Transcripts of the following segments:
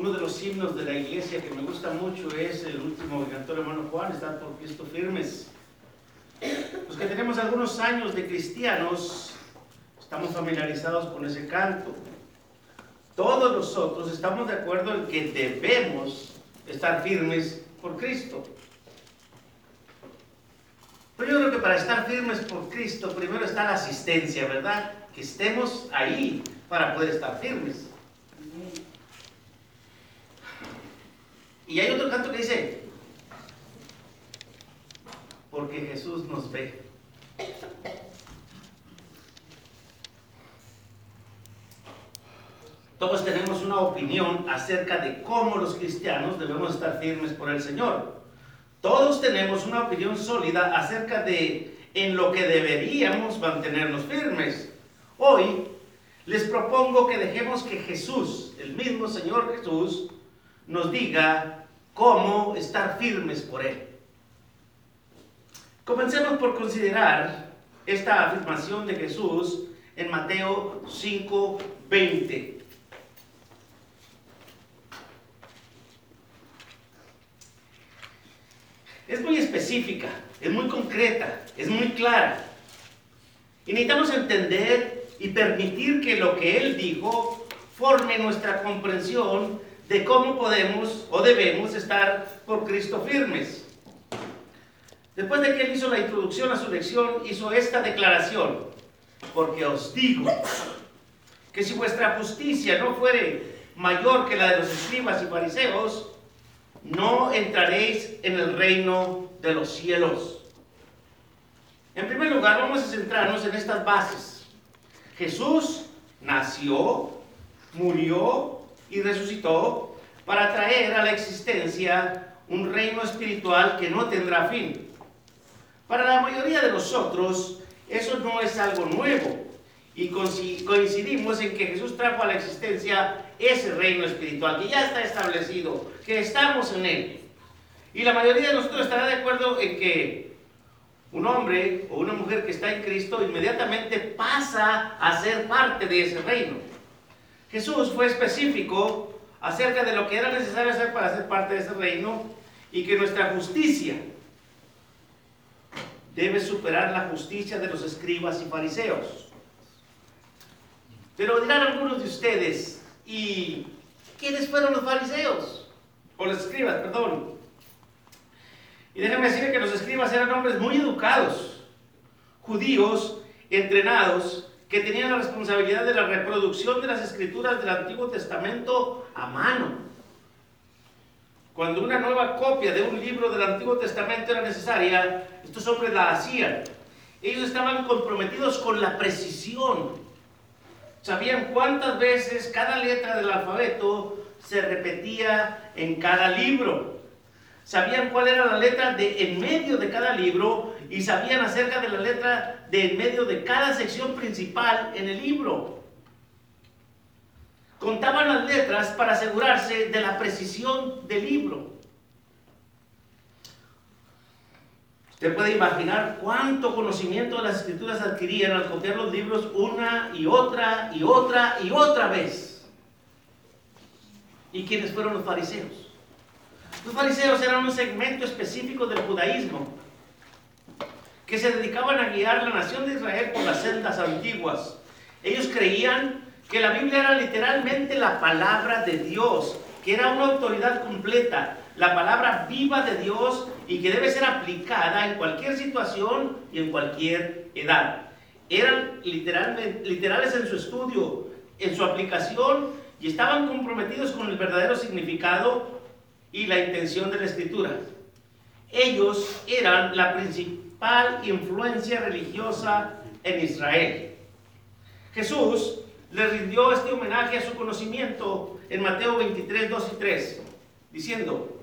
Uno de los himnos de la iglesia que me gusta mucho es el último que cantó el hermano Juan, está por Cristo firmes. Los que tenemos algunos años de cristianos, estamos familiarizados con ese canto. Todos nosotros estamos de acuerdo en que debemos estar firmes por Cristo. Pero yo creo que para estar firmes por Cristo, primero está la asistencia, ¿verdad? Que estemos ahí para poder estar firmes. Y hay otro canto que dice, porque Jesús nos ve. Todos tenemos una opinión acerca de cómo los cristianos debemos estar firmes por el Señor. Todos tenemos una opinión sólida acerca de en lo que deberíamos mantenernos firmes. Hoy les propongo que dejemos que Jesús, el mismo Señor Jesús, nos diga cómo estar firmes por Él. Comencemos por considerar esta afirmación de Jesús en Mateo 5:20. Es muy específica, es muy concreta, es muy clara. Y necesitamos entender y permitir que lo que Él dijo forme nuestra comprensión de cómo podemos o debemos estar por Cristo firmes. Después de que él hizo la introducción a su lección, hizo esta declaración, porque os digo que si vuestra justicia no fuere mayor que la de los escribas y fariseos, no entraréis en el reino de los cielos. En primer lugar, vamos a centrarnos en estas bases. Jesús nació, murió y resucitó para traer a la existencia un reino espiritual que no tendrá fin. Para la mayoría de nosotros, eso no es algo nuevo. Y coincidimos en que Jesús trajo a la existencia ese reino espiritual que ya está establecido, que estamos en él. Y la mayoría de nosotros estará de acuerdo en que un hombre o una mujer que está en Cristo inmediatamente pasa a ser parte de ese reino. Jesús fue específico acerca de lo que era necesario hacer para ser parte de ese reino y que nuestra justicia debe superar la justicia de los escribas y fariseos. Pero dirán algunos de ustedes, ¿y quiénes fueron los fariseos? O los escribas, perdón. Y déjenme decir que los escribas eran hombres muy educados, judíos, entrenados, que tenían la responsabilidad de la reproducción de las escrituras del Antiguo Testamento a mano. Cuando una nueva copia de un libro del Antiguo Testamento era necesaria, estos hombres la hacían. Ellos estaban comprometidos con la precisión. Sabían cuántas veces cada letra del alfabeto se repetía en cada libro. Sabían cuál era la letra de en medio de cada libro y sabían acerca de la letra de en medio de cada sección principal en el libro. Contaban las letras para asegurarse de la precisión del libro. Usted puede imaginar cuánto conocimiento de las escrituras adquirían al copiar los libros una y otra y otra y otra vez. ¿Y quiénes fueron los fariseos? Los fariseos eran un segmento específico del judaísmo que se dedicaban a guiar la nación de Israel por las sendas antiguas. Ellos creían que la Biblia era literalmente la palabra de Dios, que era una autoridad completa, la palabra viva de Dios y que debe ser aplicada en cualquier situación y en cualquier edad. Eran literalmente, literales en su estudio, en su aplicación y estaban comprometidos con el verdadero significado y la intención de la escritura. Ellos eran la principal influencia religiosa en Israel. Jesús le rindió este homenaje a su conocimiento en Mateo 23, 2 y 3, diciendo,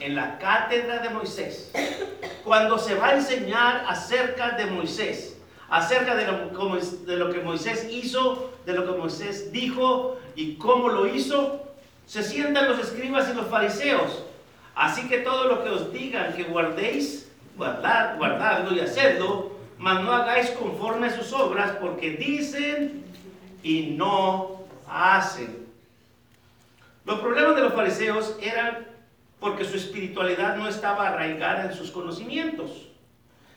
en la cátedra de Moisés, cuando se va a enseñar acerca de Moisés, acerca de lo, de lo que Moisés hizo, de lo que Moisés dijo y cómo lo hizo, se sientan los escribas y los fariseos. Así que todo lo que os digan que guardéis, guardad, guardadlo y hacedlo, mas no hagáis conforme a sus obras, porque dicen y no hacen. Los problemas de los fariseos eran porque su espiritualidad no estaba arraigada en sus conocimientos.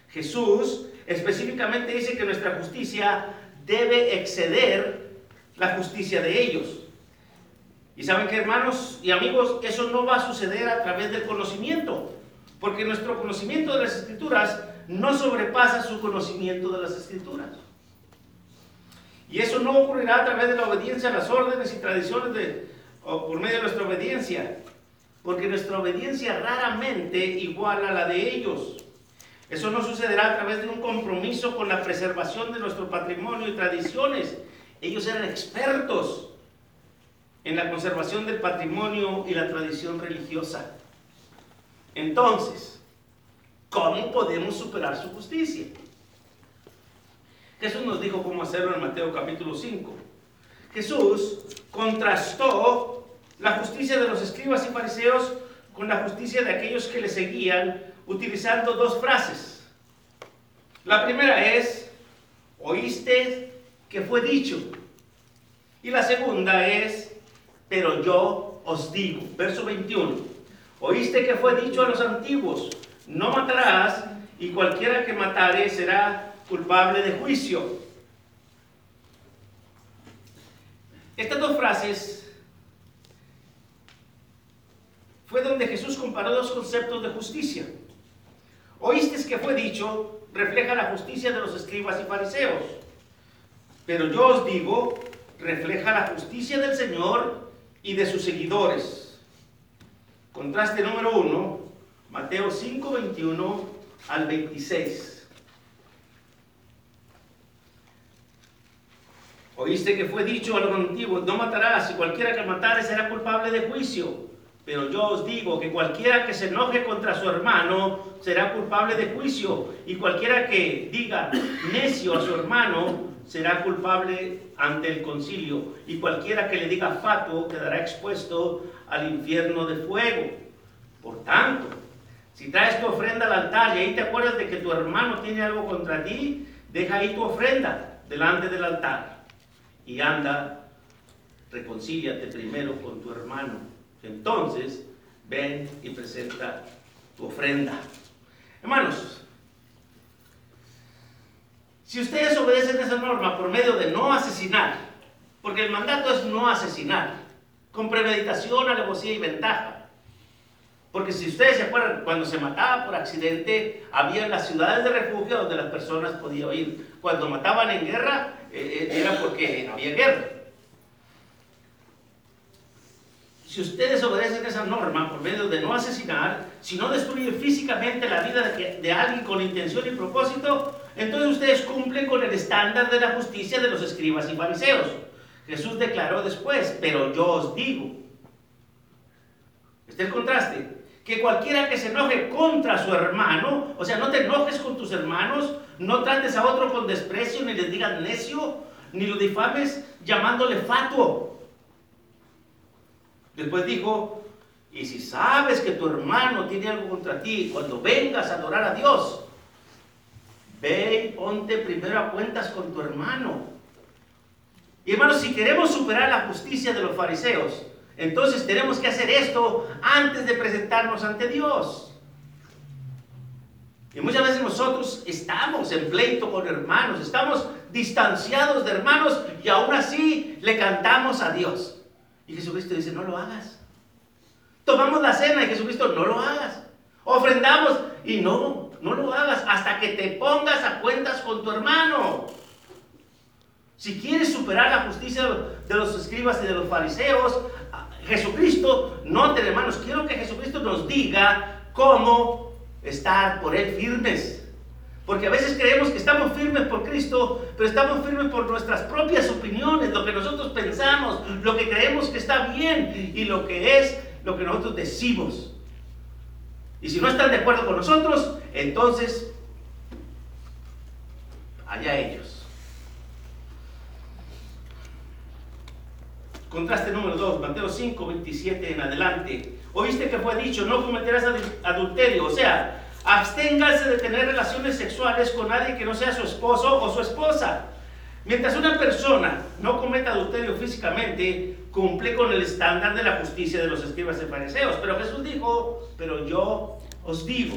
Jesús específicamente dice que nuestra justicia debe exceder la justicia de ellos. Y saben que hermanos y amigos, eso no va a suceder a través del conocimiento, porque nuestro conocimiento de las escrituras no sobrepasa su conocimiento de las escrituras. Y eso no ocurrirá a través de la obediencia a las órdenes y tradiciones de, o por medio de nuestra obediencia, porque nuestra obediencia raramente iguala a la de ellos. Eso no sucederá a través de un compromiso con la preservación de nuestro patrimonio y tradiciones. Ellos eran expertos en la conservación del patrimonio y la tradición religiosa. Entonces, ¿cómo podemos superar su justicia? Jesús nos dijo cómo hacerlo en Mateo capítulo 5. Jesús contrastó la justicia de los escribas y fariseos con la justicia de aquellos que le seguían utilizando dos frases. La primera es, oíste que fue dicho. Y la segunda es, pero yo os digo, verso 21, oíste que fue dicho a los antiguos, no matarás y cualquiera que matare será culpable de juicio. Estas dos frases fue donde Jesús comparó dos conceptos de justicia. Oíste que fue dicho, refleja la justicia de los escribas y fariseos. Pero yo os digo, refleja la justicia del Señor y de sus seguidores. Contraste número uno, Mateo 5, 21 al 26. Oíste que fue dicho a los antiguos, no matarás, y cualquiera que matare será culpable de juicio. Pero yo os digo que cualquiera que se enoje contra su hermano será culpable de juicio, y cualquiera que diga necio a su hermano será culpable ante el concilio, y cualquiera que le diga fatuo quedará expuesto al infierno de fuego. Por tanto, si traes tu ofrenda al altar y ahí te acuerdas de que tu hermano tiene algo contra ti, deja ahí tu ofrenda delante del altar y anda, reconcíliate primero con tu hermano. Entonces, ven y presenta tu ofrenda. Hermanos, si ustedes obedecen esa norma por medio de no asesinar, porque el mandato es no asesinar, con premeditación, alevosía y ventaja. Porque si ustedes se acuerdan, cuando se mataba por accidente, había las ciudades de refugio donde las personas podían ir. Cuando mataban en guerra, eh, eh, era porque había guerra. Si ustedes obedecen esa norma por medio de no asesinar, si no destruyen físicamente la vida de, de alguien con intención y propósito, entonces ustedes cumplen con el estándar de la justicia de los escribas y fariseos. Jesús declaró después, pero yo os digo. Este es el contraste. Que cualquiera que se enoje contra su hermano, o sea, no te enojes con tus hermanos, no trates a otro con desprecio, ni le digas necio, ni lo difames llamándole fatuo. Después dijo, y si sabes que tu hermano tiene algo contra ti, cuando vengas a adorar a Dios, ve y ponte primero a cuentas con tu hermano. Y hermanos, si queremos superar la justicia de los fariseos, entonces tenemos que hacer esto antes de presentarnos ante Dios. Y muchas veces nosotros estamos en pleito con hermanos, estamos distanciados de hermanos y aún así le cantamos a Dios. Y Jesucristo dice, no lo hagas. Tomamos la cena y Jesucristo, no lo hagas. Ofrendamos y no, no lo hagas hasta que te pongas a cuentas con tu hermano. Si quieres superar la justicia de los escribas y de los fariseos, Jesucristo, noten hermanos, quiero que Jesucristo nos diga cómo estar por Él firmes. Porque a veces creemos que estamos firmes por Cristo, pero estamos firmes por nuestras propias opiniones, lo que nosotros pensamos, lo que creemos que está bien y lo que es lo que nosotros decimos. Y si no están de acuerdo con nosotros, entonces, allá ellos. Contraste número 2, Mateo 5, 27 en adelante. Oíste que fue dicho, no cometerás adulterio. O sea, absténgase de tener relaciones sexuales con nadie que no sea su esposo o su esposa. Mientras una persona no cometa adulterio físicamente, cumple con el estándar de la justicia de los escribas y fariseos. Pero Jesús dijo, pero yo os digo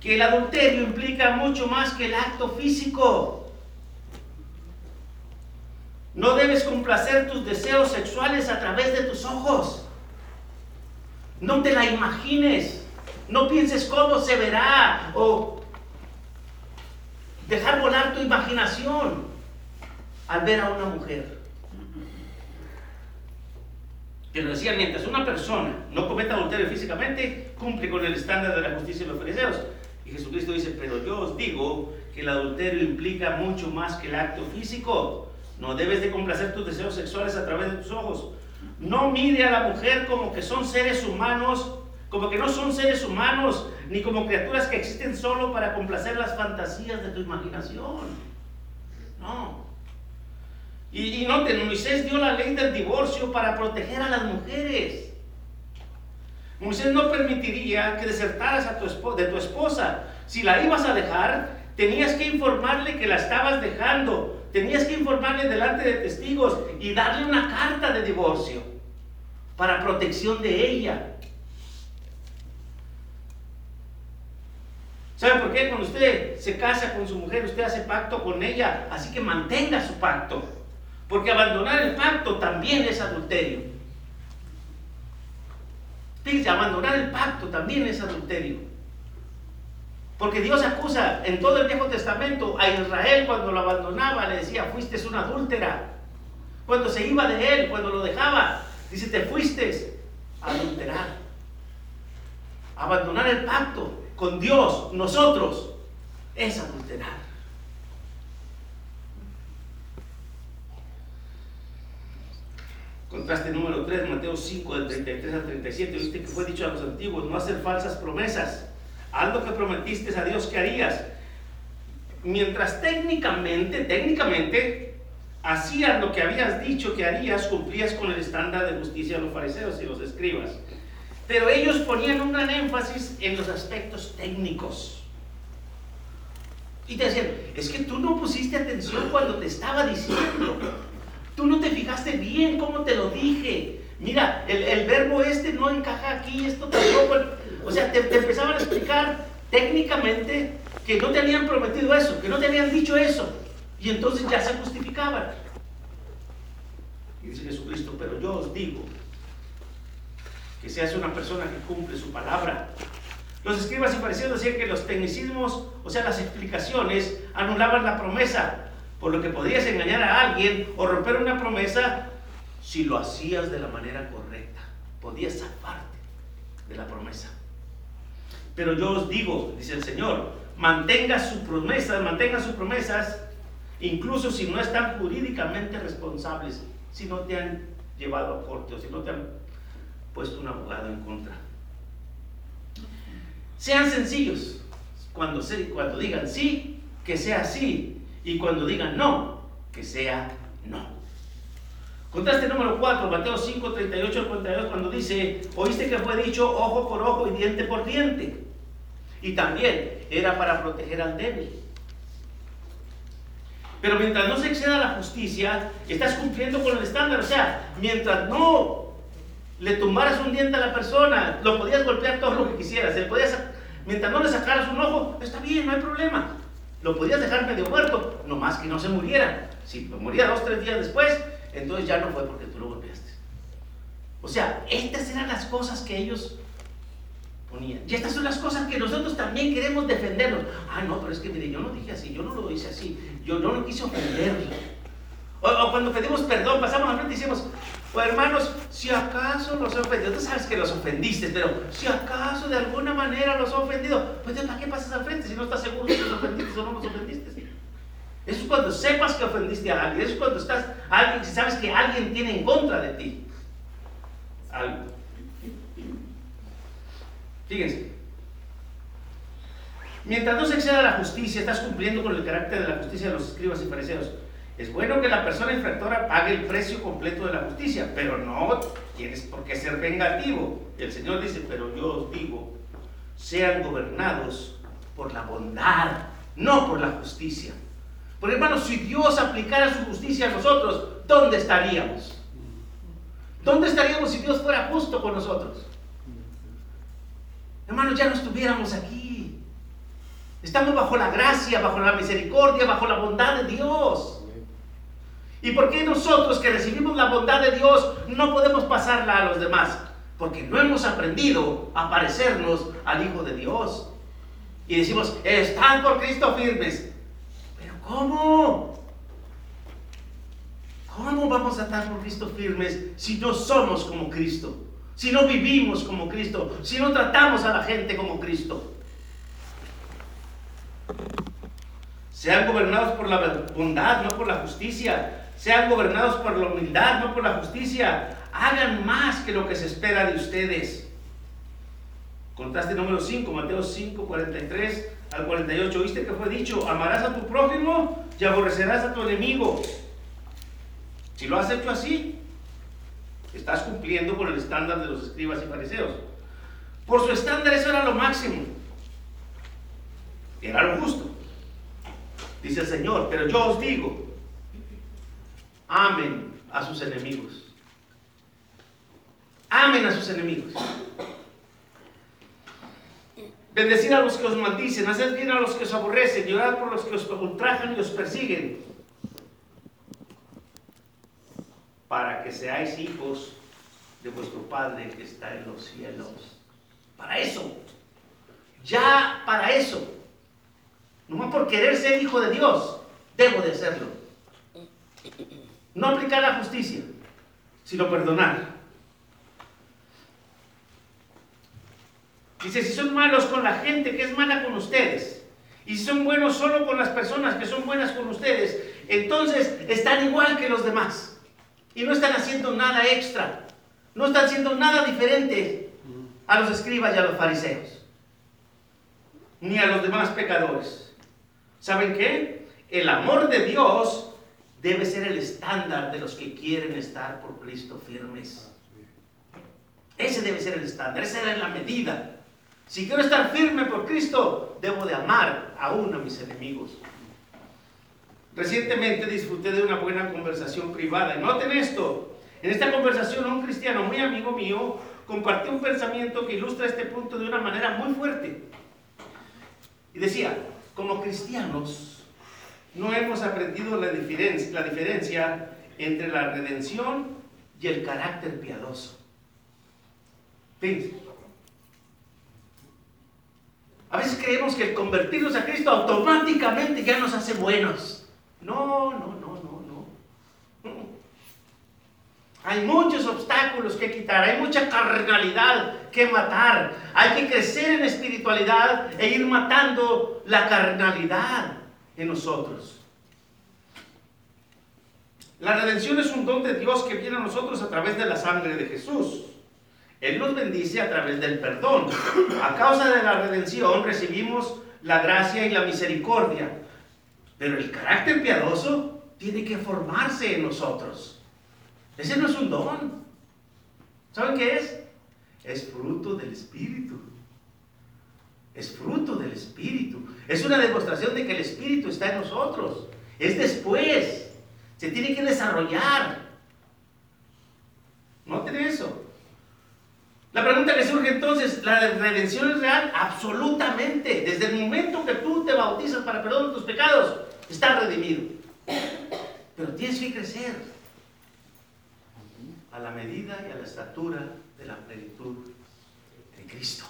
que el adulterio implica mucho más que el acto físico. No debes complacer tus deseos sexuales a través de tus ojos. No te la imagines. No pienses cómo se verá o dejar volar tu imaginación al ver a una mujer. Pero decía, mientras una persona no cometa adulterio físicamente, cumple con el estándar de la justicia de los fariseos. Y Jesucristo dice, pero yo os digo que el adulterio implica mucho más que el acto físico. No debes de complacer tus deseos sexuales a través de tus ojos. No mire a la mujer como que son seres humanos, como que no son seres humanos, ni como criaturas que existen solo para complacer las fantasías de tu imaginación. No. Y, y Moisés dio la ley del divorcio para proteger a las mujeres. Moisés no permitiría que desertaras a de tu esposa. Si la ibas a dejar, tenías que informarle que la estabas dejando. Tenías que informarle delante de testigos y darle una carta de divorcio para protección de ella. ¿Sabe por qué? Cuando usted se casa con su mujer, usted hace pacto con ella, así que mantenga su pacto. Porque abandonar el pacto también es adulterio. Fíjense, abandonar el pacto también es adulterio. Porque Dios acusa en todo el Viejo Testamento a Israel cuando lo abandonaba, le decía, fuiste una adúltera. Cuando se iba de él, cuando lo dejaba, dice, te fuiste a adulterar. Abandonar el pacto con Dios, nosotros, es adulterar. Contraste número 3, Mateo 5, del 33 al 37. Viste que fue dicho a los antiguos, no hacer falsas promesas. Haz lo que prometiste a Dios que harías. Mientras técnicamente, técnicamente, hacías lo que habías dicho que harías, cumplías con el estándar de justicia de los fariseos y los escribas. Pero ellos ponían un gran énfasis en los aspectos técnicos. Y te decían, es que tú no pusiste atención cuando te estaba diciendo. Tú no te fijaste bien cómo te lo dije. Mira, el, verbo este no encaja aquí, esto tampoco. O sea, te, empezaban a explicar técnicamente que no te habían prometido eso, que no te habían dicho eso. Y entonces ya se justificaban. Y dice Jesucristo, pero yo os digo que seas una persona que cumple su palabra. Los escribas y fariseos decían que los tecnicismos, o sea, las explicaciones, anulaban la promesa por lo que podías engañar a alguien o romper una promesa si lo hacías de la manera correcta. Podías zafarte de la promesa. Pero yo os digo, dice el Señor, mantenga sus promesas, mantenga sus promesas, incluso si no están jurídicamente responsables, si no te han llevado a corte o si no te han puesto un abogado en contra. Sean sencillos. Cuando, se, cuando digan sí, que sea así. Y cuando digan no, que sea no. Contraste número 4, Mateo 5, 38 al 42, cuando dice, oíste que fue dicho ojo por ojo y diente por diente. Y también era para proteger al débil. Pero mientras no se exceda la justicia, estás cumpliendo con el estándar. O sea, mientras no le tumbaras un diente a la persona, lo podías golpear todo lo que quisieras. mientras no le sacaras un ojo, está bien, no hay problema. Lo podías dejar medio muerto, nomás que no se muriera. Si moría dos, tres días después, entonces ya no fue porque tú lo golpeaste. O sea, estas eran las cosas que ellos ponían. Y estas son las cosas que nosotros también queremos defendernos. Ah, no, pero es que mire, yo no dije así, yo no lo hice así, yo no lo quise ofenderlo. O, cuando pedimos perdón, pasamos a frente y decimos, pues hermanos, si acaso los he ofendido, tú sabes que los ofendiste, pero si acaso de alguna manera los ofendido, pues ¿para qué pasas al frente si no estás seguro si los ofendiste o no los ofendiste? Eso es cuando sepas que ofendiste a alguien, eso es cuando estás, alguien, si sabes que alguien tiene en contra de ti algo. Fíjense, mientras no se exceda la justicia, estás cumpliendo con el carácter de la justicia de los escribas y fariseos. Es bueno que la persona infractora pague el precio completo de la justicia, pero no tienes por qué ser vengativo. El Señor dice, pero yo os digo, sean gobernados por la bondad, no por la justicia. Porque hermanos, si Dios aplicara su justicia a nosotros, ¿dónde estaríamos? ¿Dónde estaríamos si Dios fuera justo con nosotros? Hermanos, ya no estuviéramos aquí. Estamos bajo la gracia, bajo la misericordia, bajo la bondad de Dios. ¿Y por qué nosotros que recibimos la bondad de Dios no podemos pasarla a los demás? Porque no hemos aprendido a parecernos al Hijo de Dios. Y decimos, están por Cristo firmes. ¿Cómo? ¿Cómo vamos a estar por Cristo firmes si no somos como Cristo? Si no vivimos como Cristo, si no tratamos a la gente como Cristo. Sean gobernados por la bondad, no por la justicia. Sean gobernados por la humildad, no por la justicia. Hagan más que lo que se espera de ustedes. Contraste número 5, Mateo 5, 43 al 48. ¿Oíste que fue dicho? Amarás a tu prójimo y aborrecerás a tu enemigo. Si lo has hecho así, estás cumpliendo con el estándar de los escribas y fariseos. Por su estándar eso era lo máximo. Era lo justo. Dice el Señor, pero yo os digo, amen a sus enemigos. Amen a sus enemigos. Bendecid a los que os maldicen, haced bien a los que os aborrecen, llorad por los que os ultrajan y os persiguen para que seáis hijos de vuestro Padre que está en los cielos. Para eso. Ya para eso. No más por querer ser hijo de Dios, debo de serlo. No aplicar la justicia, sino perdonar. Dice, si son malos con la gente que es mala con ustedes, y si son buenos solo con las personas que son buenas con ustedes, entonces están igual que los demás. Y no están haciendo nada extra. No están haciendo nada diferente a los escribas y a los fariseos. Ni a los demás pecadores. ¿Saben qué? El amor de Dios debe ser el estándar de los que quieren estar por Cristo firmes. Ese debe ser el estándar, esa es la medida. Si quiero estar firme por Cristo, debo de amar aún a mis enemigos. Recientemente disfruté de una buena conversación privada. Y noten esto, en esta conversación un cristiano muy amigo mío compartió un pensamiento que ilustra este punto de una manera muy fuerte. Y decía, como cristianos no hemos aprendido la diferencia, la diferencia entre la redención y el carácter piadoso. Fíjense. A veces creemos que el convertirnos a Cristo automáticamente ya nos hace buenos. No, no, no, no, no. Hay muchos obstáculos que quitar, hay mucha carnalidad que matar. Hay que crecer en espiritualidad e ir matando la carnalidad en nosotros. La redención es un don de Dios que viene a nosotros a través de la sangre de Jesús. Él nos bendice a través del perdón. A causa de la redención recibimos la gracia y la misericordia. Pero el carácter piadoso tiene que formarse en nosotros. Ese no es un don. ¿Saben qué es? Es fruto del Espíritu. Es fruto del Espíritu. Es una demostración de que el Espíritu está en nosotros. Es después. Se tiene que desarrollar. Noten eso. La pregunta que surge entonces, ¿la redención es real? Absolutamente. Desde el momento que tú te bautizas para perdón de tus pecados, está redimido. Pero tienes que crecer a la medida y a la estatura de la plenitud de Cristo.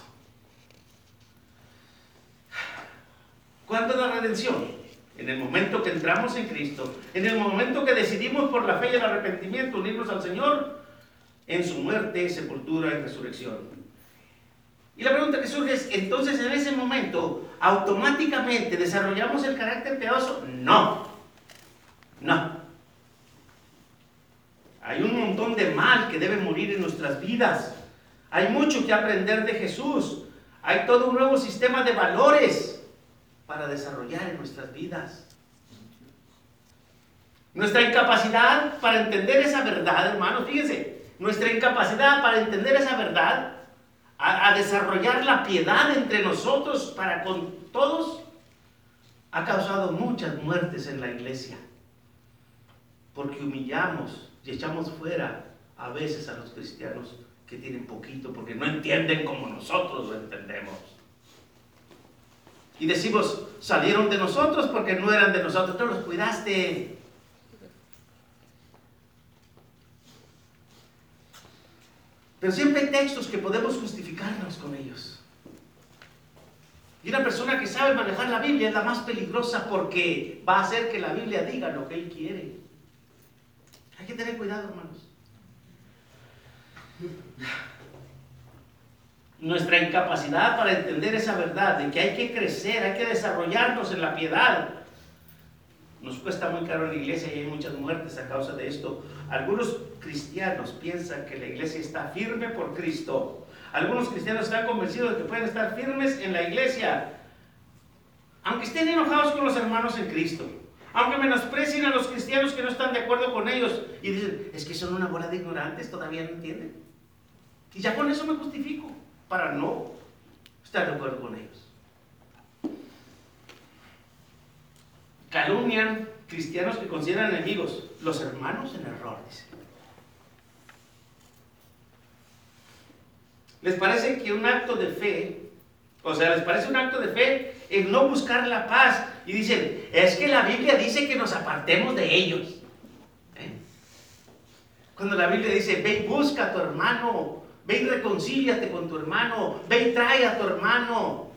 ¿Cuándo es la redención? En el momento que entramos en Cristo, en el momento que decidimos por la fe y el arrepentimiento unirnos al Señor en su muerte, sepultura y resurrección. Y la pregunta que surge es, entonces en ese momento, ¿automáticamente desarrollamos el carácter piadoso? No, no. Hay un montón de mal que debe morir en nuestras vidas. Hay mucho que aprender de Jesús. Hay todo un nuevo sistema de valores para desarrollar en nuestras vidas. Nuestra incapacidad para entender esa verdad, hermanos, fíjense, nuestra incapacidad para entender esa verdad a, desarrollar la piedad entre nosotros para con todos, ha causado muchas muertes en la iglesia, porque humillamos y echamos fuera a veces a los cristianos que tienen poquito, porque no entienden como nosotros lo entendemos. Y decimos, salieron de nosotros porque no eran de nosotros, tú los cuidaste. Pero siempre hay textos que podemos justificarnos con ellos. Y una persona que sabe manejar la Biblia es la más peligrosa porque va a hacer que la Biblia diga lo que él quiere. Hay que tener cuidado, hermanos. Nuestra incapacidad para entender esa verdad de que hay que crecer, hay que desarrollarnos en la piedad, nos cuesta muy caro en la iglesia y hay muchas muertes a causa de esto. Algunos cristianos piensan que la iglesia está firme por Cristo. Algunos cristianos están convencidos de que pueden estar firmes en la iglesia, aunque estén enojados con los hermanos en Cristo. Aunque menosprecien a los cristianos que no están de acuerdo con ellos y dicen, es que son una bola de ignorantes, todavía no entienden. Y ya con eso me justifico, para no estar de acuerdo con ellos. calumnian cristianos que consideran enemigos, los hermanos en error, dice. ¿Les parece que un acto de fe, o sea, les parece un acto de fe el no buscar la paz? Y dicen, es que la Biblia dice que nos apartemos de ellos. ¿Eh? Cuando la Biblia dice, ve y busca a tu hermano, ve y reconcíliate con tu hermano, ve y trae a tu hermano.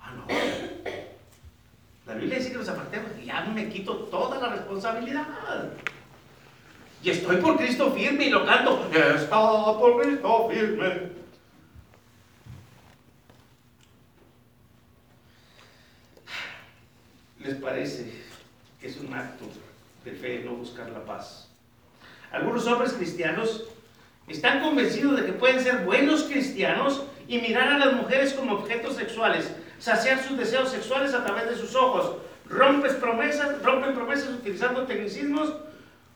Ah, no. La Biblia dice que nos apartemos y ya me quito toda la responsabilidad. Y estoy por Cristo firme y lo canto. Está por Cristo firme. ¿Les parece que es un acto de fe no buscar la paz? Algunos hombres cristianos están convencidos de que pueden ser buenos cristianos y mirar a las mujeres como objetos sexuales saciar sus deseos sexuales a través de sus ojos. Rompes promesas, rompen promesas utilizando tecnicismos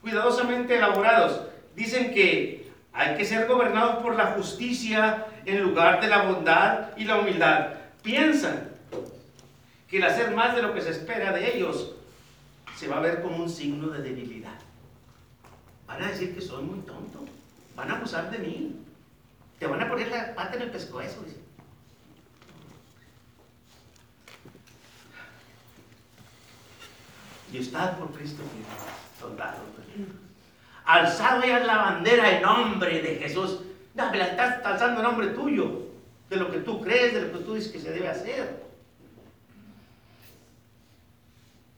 cuidadosamente elaborados. Dicen que hay que ser gobernados por la justicia en lugar de la bondad y la humildad. Piensan que el hacer más de lo que se espera de ellos se va a ver como un signo de debilidad. Van a decir que soy muy tonto. Van a abusar de mí. Te van a poner la pata en el pescuezo. Y estad por Cristo soldado. Alzado ya la bandera en nombre de Jesús. No, la estás alzando en nombre tuyo, de lo que tú crees, de lo que tú dices que se debe hacer.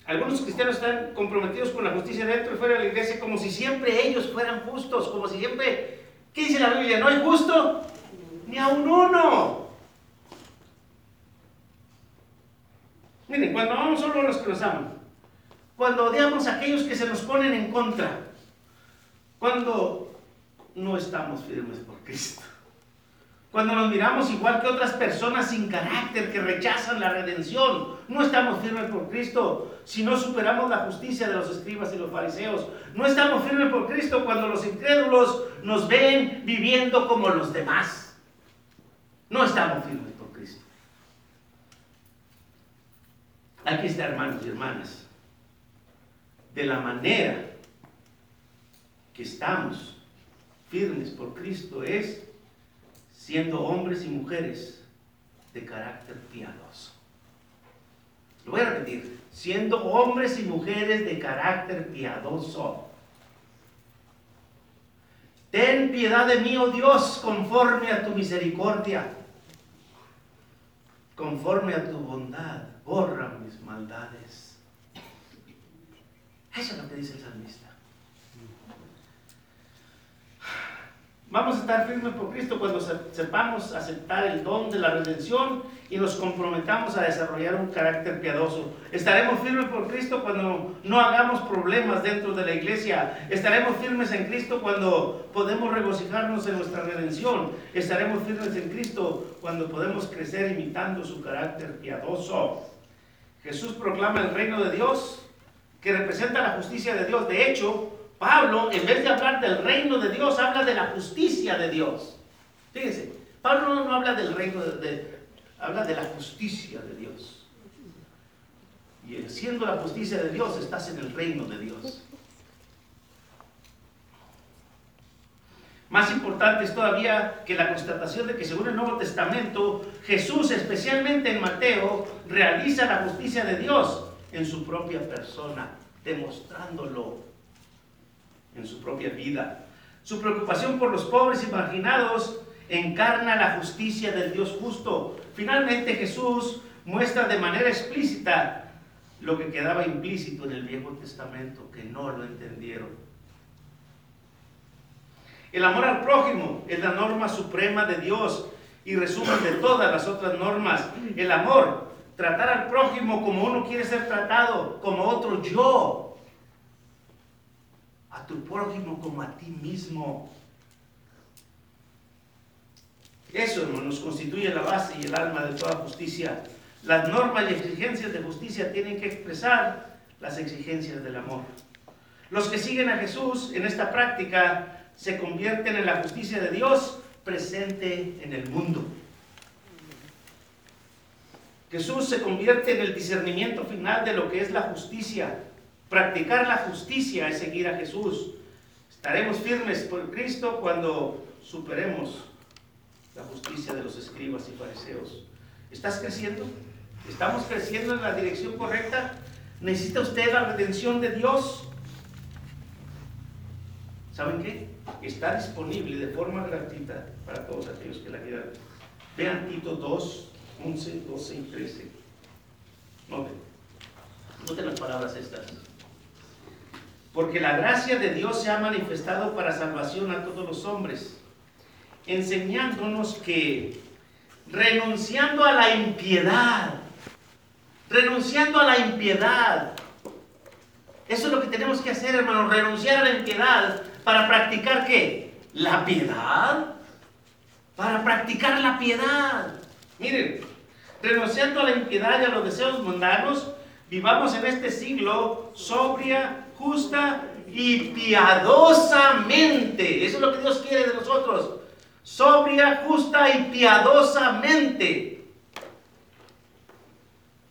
Algunos cristianos están comprometidos con la justicia dentro y fuera de la iglesia como si siempre ellos fueran justos, como si siempre... ¿Qué dice la Biblia? ¿No hay justo? Ni a un uno. Miren, cuando vamos solo a los que nos aman, cuando odiamos a aquellos que se nos ponen en contra, cuando no estamos firmes por Cristo, cuando nos miramos igual que otras personas sin carácter que rechazan la redención, no estamos firmes por Cristo si no superamos la justicia de los escribas y los fariseos. No estamos firmes por Cristo cuando los incrédulos nos ven viviendo como los demás. No estamos firmes por Cristo. Aquí está, hermanos y hermanas de la manera que estamos firmes por Cristo es siendo hombres y mujeres de carácter piadoso. Lo voy a repetir, siendo hombres y mujeres de carácter piadoso. Ten piedad de mí, oh Dios, conforme a tu misericordia, conforme a tu bondad, borra mis maldades. Eso es lo que dice el salmista. Vamos a estar firmes por Cristo cuando sepamos aceptar el don de la redención y nos comprometamos a desarrollar un carácter piadoso. Estaremos firmes por Cristo cuando no hagamos problemas dentro de la iglesia. Estaremos firmes en Cristo cuando podemos regocijarnos en nuestra redención. Estaremos firmes en Cristo cuando podemos crecer imitando su carácter piadoso. Jesús proclama el reino de Dios que representa la justicia de Dios. De hecho, Pablo, en vez de hablar del reino de Dios, habla de la justicia de Dios. Fíjense, Pablo no, habla del reino de, habla de la justicia de Dios. Y siendo la justicia de Dios, estás en el reino de Dios. Más importante es todavía que la constatación de que según el Nuevo Testamento, Jesús, especialmente en Mateo, realiza la justicia de Dios en su propia persona, demostrándolo en su propia vida. Su preocupación por los pobres y marginados encarna la justicia del Dios justo. Finalmente Jesús muestra de manera explícita lo que quedaba implícito en el Viejo Testamento, que no lo entendieron. El amor al prójimo es la norma suprema de Dios y resumen de todas las otras normas. El amor, tratar al prójimo como uno quiere ser tratado, como otro yo. A tu prójimo como a ti mismo. Eso, hermanos, constituye la base y el alma de toda justicia. Las normas y exigencias de justicia tienen que expresar las exigencias del amor. Los que siguen a Jesús en esta práctica se convierten en la justicia de Dios presente en el mundo. Jesús se convierte en el discernimiento final de lo que es la justicia. Practicar la justicia es seguir a Jesús. Estaremos firmes por Cristo cuando superemos la justicia de los escribas y fariseos. ¿Estás creciendo? ¿Estamos creciendo en la dirección correcta? ¿Necesita usted la redención de Dios? ¿Saben qué? Está disponible de forma gratuita para todos aquellos que la quieran. Vean Tito 2, 11, 12 y 13. Noten. Las palabras estas. Porque la gracia de Dios se ha manifestado para salvación a todos los hombres, enseñándonos que renunciando a la impiedad, renunciando a la impiedad, eso es lo que tenemos que hacer, hermano, renunciar a la impiedad ¿Para practicar qué? La piedad. Para practicar la piedad. Miren, renunciando a la impiedad y a los deseos mundanos, vivamos en este siglo sobria, justa y piadosamente. Eso es lo que Dios quiere de nosotros. Sobria, justa y piadosamente.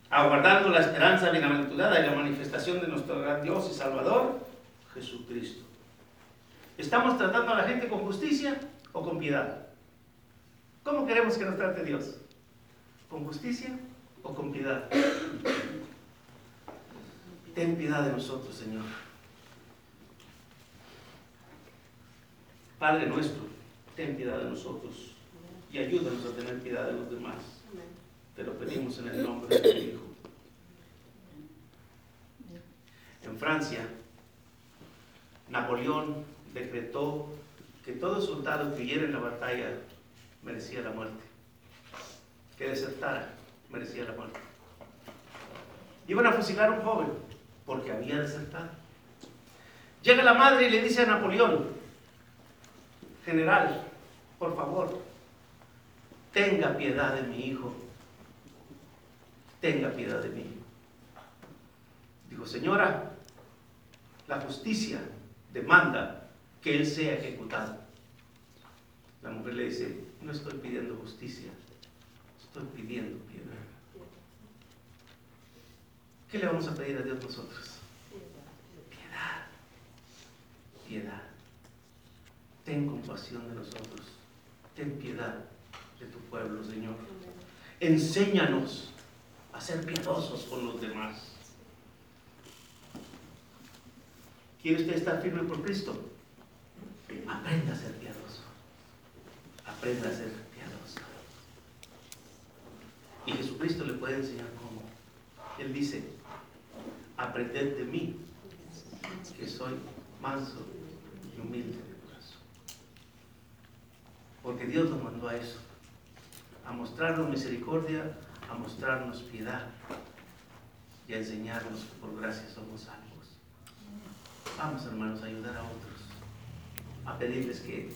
Aguardando la esperanza bienaventurada y la manifestación de nuestro gran Dios y Salvador, Jesucristo. ¿Estamos tratando a la gente con justicia o con piedad? ¿Cómo queremos que nos trate Dios? ¿Con justicia o con piedad? Ten piedad de nosotros, Señor. Padre nuestro, ten piedad de nosotros y ayúdanos a tener piedad de los demás. Te lo pedimos en el nombre de tu Hijo. En Francia, Napoleón decretó que todo soldado que hiera en la batalla merecía la muerte. Que desertara merecía la muerte. Iban a fusilar a un joven porque había desertado. Llega la madre y le dice a Napoleón, general, por favor, tenga piedad de mi hijo. Tenga piedad de mí. Dijo, señora, la justicia demanda que él sea ejecutado. La mujer le dice, no estoy pidiendo justicia, estoy pidiendo piedad. ¿Qué le vamos a pedir a Dios nosotros? Piedad. Piedad. Ten compasión de nosotros. Ten piedad de tu pueblo, Señor. Enséñanos a ser piadosos con los demás. ¿Quiere usted estar firme por Cristo? Aprenda a ser piadoso. Aprenda a ser piadoso. Y Jesucristo le puede enseñar cómo. Él dice, aprended de mí, que soy manso y humilde de corazón. Porque Dios nos mandó a eso, a mostrarnos misericordia, a mostrarnos piedad y a enseñarnos que por gracia somos salvos. Vamos, hermanos, a ayudar a otros a pedirles que,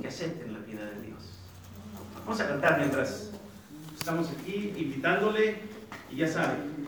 que acepten la vida de Dios. Vamos a cantar mientras estamos aquí invitándole y ya saben,